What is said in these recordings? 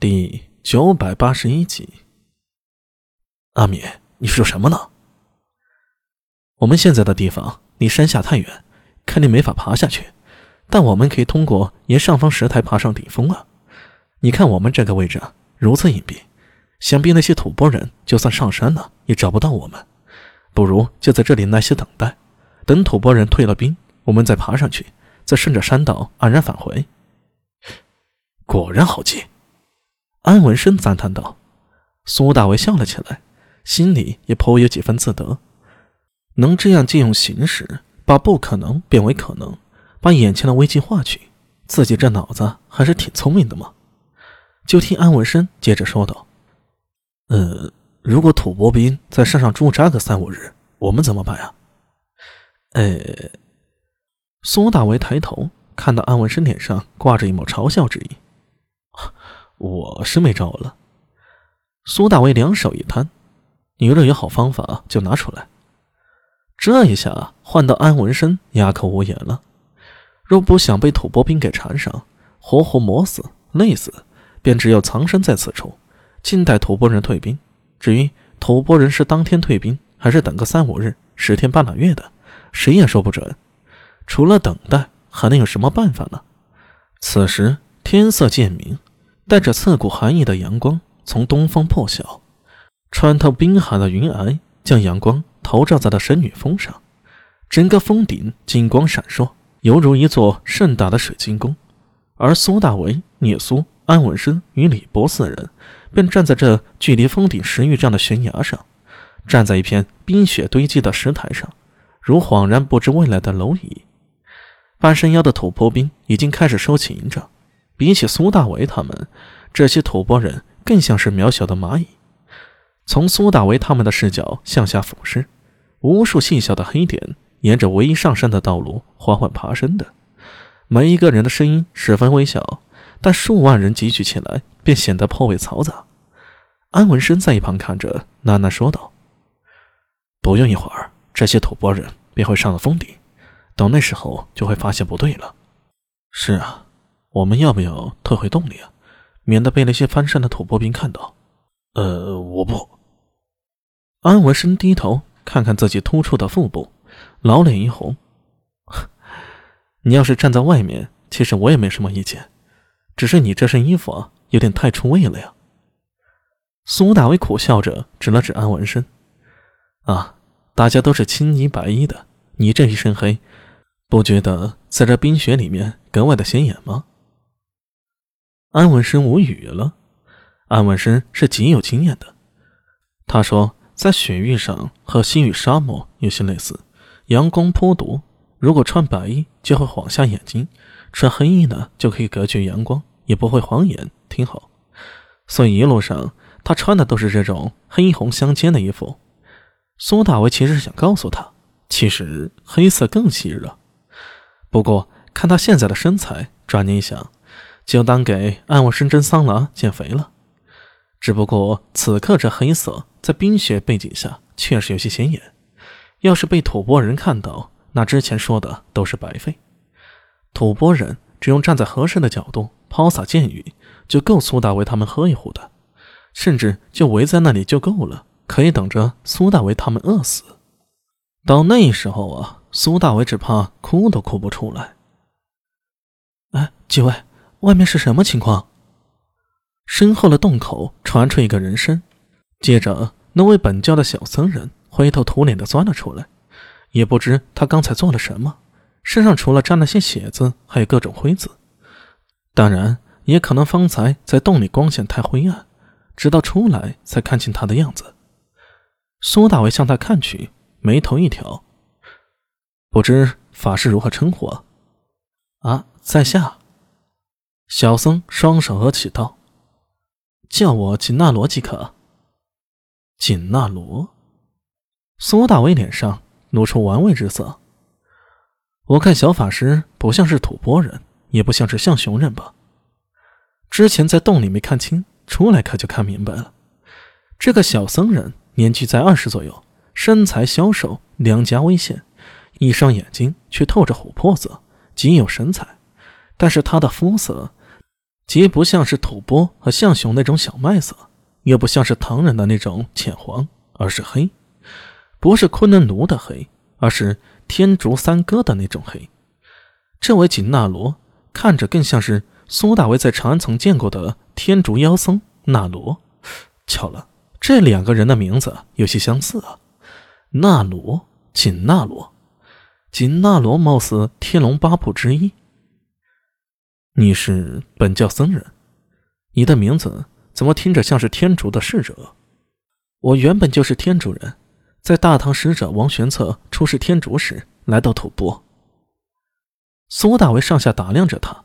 第九百八十一集，阿米，你说什么呢？我们现在的地方离山下太远，肯定没法爬下去。但我们可以通过沿上方石台爬上顶峰啊！你看我们这个位置如此隐蔽，想必那些吐蕃人就算上山了也找不到我们。不如就在这里耐心等待，等吐蕃人退了兵，我们再爬上去，再顺着山道安然返回。果然好计。安文生赞叹道：“苏大为笑了起来，心里也颇有几分自得。能这样借用形式，把不可能变为可能，把眼前的危机化去，自己这脑子还是挺聪明的嘛。”就听安文生接着说道：“呃，如果吐蕃兵在山上驻扎个三五日，我们怎么办呀？”呃，苏大为抬头看到安文生脸上挂着一抹嘲笑之意。我是没招了。苏大为两手一摊：“你若有好方法，就拿出来。”这一下换到安文生哑口无言了。若不想被吐蕃兵给缠上，活活磨死、累死，便只有藏身在此处，静待吐蕃人退兵。至于吐蕃人是当天退兵，还是等个三五日、十天半拉月的，谁也说不准。除了等待，还能有什么办法呢？此时天色渐明。带着刺骨寒意的阳光从东方破晓，穿透冰寒的云霭，将阳光投照在了神女峰上。整个峰顶金光闪烁，犹如一座盛大的水晶宫。而苏大为、聂苏、安文生与李博四人便站在这距离峰顶十余丈的悬崖上，站在一片冰雪堆积的石台上，如恍然不知未来的蝼蚁。半山腰的土坡兵已经开始收起营帐。比起苏大为他们，这些吐蕃人更像是渺小的蚂蚁。从苏大为他们的视角向下俯视，无数细小的黑点沿着唯一上山的道路缓缓爬升的。每一个人的声音十分微小，但数万人集聚起来，便显得颇为嘈杂。安文生在一旁看着，喃喃说道：“不用一会儿，这些吐蕃人便会上了峰顶，等那时候就会发现不对了。”是啊。我们要不要退回洞里啊？免得被那些翻山的吐蕃兵看到。呃，我不。安文生低头看看自己突出的腹部，老脸一红。你要是站在外面，其实我也没什么意见，只是你这身衣服啊，有点太出位了呀。苏大伟苦笑着指了指安文生：“啊，大家都是青衣白衣的，你这一身黑，不觉得在这冰雪里面格外的显眼吗？”安文生无语了。安文生是极有经验的。他说，在雪域上和西域沙漠有些类似，阳光颇毒。如果穿白衣就会晃瞎眼睛，穿黑衣呢就可以隔绝阳光，也不会晃眼。挺好。所以一路上他穿的都是这种黑红相间的衣服。苏大为其实是想告诉他，其实黑色更吸热。不过看他现在的身材，转念一想。就当给安文生蒸桑拿减肥了，只不过此刻这黑色在冰雪背景下确实有些显眼。要是被吐蕃人看到，那之前说的都是白费。吐蕃人只用站在合适的角度抛洒箭雨，就够苏大为他们喝一壶的，甚至就围在那里就够了，可以等着苏大为他们饿死。到那时候啊，苏大为只怕哭都哭不出来。哎，几位。外面是什么情况？身后的洞口传出一个人声，接着那位本教的小僧人灰头土脸的钻了出来，也不知他刚才做了什么，身上除了沾了些血渍，还有各种灰渍。当然，也可能方才在洞里光线太灰暗，直到出来才看清他的样子。苏大为向他看去，眉头一挑：“不知法师如何称呼啊？”啊，在下。小僧双手合起道：“叫我紧那罗即可。”紧那罗，苏大威脸上露出玩味之色。我看小法师不像是吐蕃人，也不像是象雄人吧？之前在洞里没看清，出来可就看明白了。这个小僧人年纪在二十左右，身材消瘦，两颊微陷，一双眼睛却透着琥珀色，极有神采。但是他的肤色……既不像是吐蕃和象雄那种小麦色，也不像是唐人的那种浅黄，而是黑，不是昆仑奴的黑，而是天竺三哥的那种黑。这位锦纳罗看着更像是苏大为在长安曾见过的天竺妖僧纳罗。巧了，这两个人的名字有些相似啊，纳罗、锦纳罗。锦纳罗貌似天龙八部之一。你是本教僧人，你的名字怎么听着像是天竺的侍者？我原本就是天竺人，在大唐使者王玄策出使天竺时来到吐蕃。苏大为上下打量着他，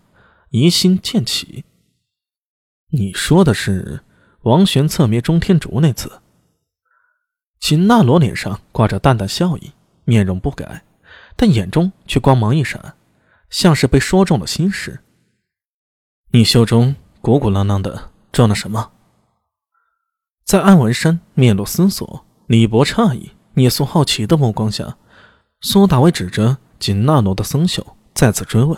疑心渐起。你说的是王玄策灭中天竺那次？秦纳罗脸上挂着淡淡笑意，面容不改，但眼中却光芒一闪，像是被说中了心事。你袖中鼓鼓囊囊的装了什么？在安文山面露思索、李博诧异、聂苏好奇的目光下，苏大伟指着紧纳罗的僧袖再次追问。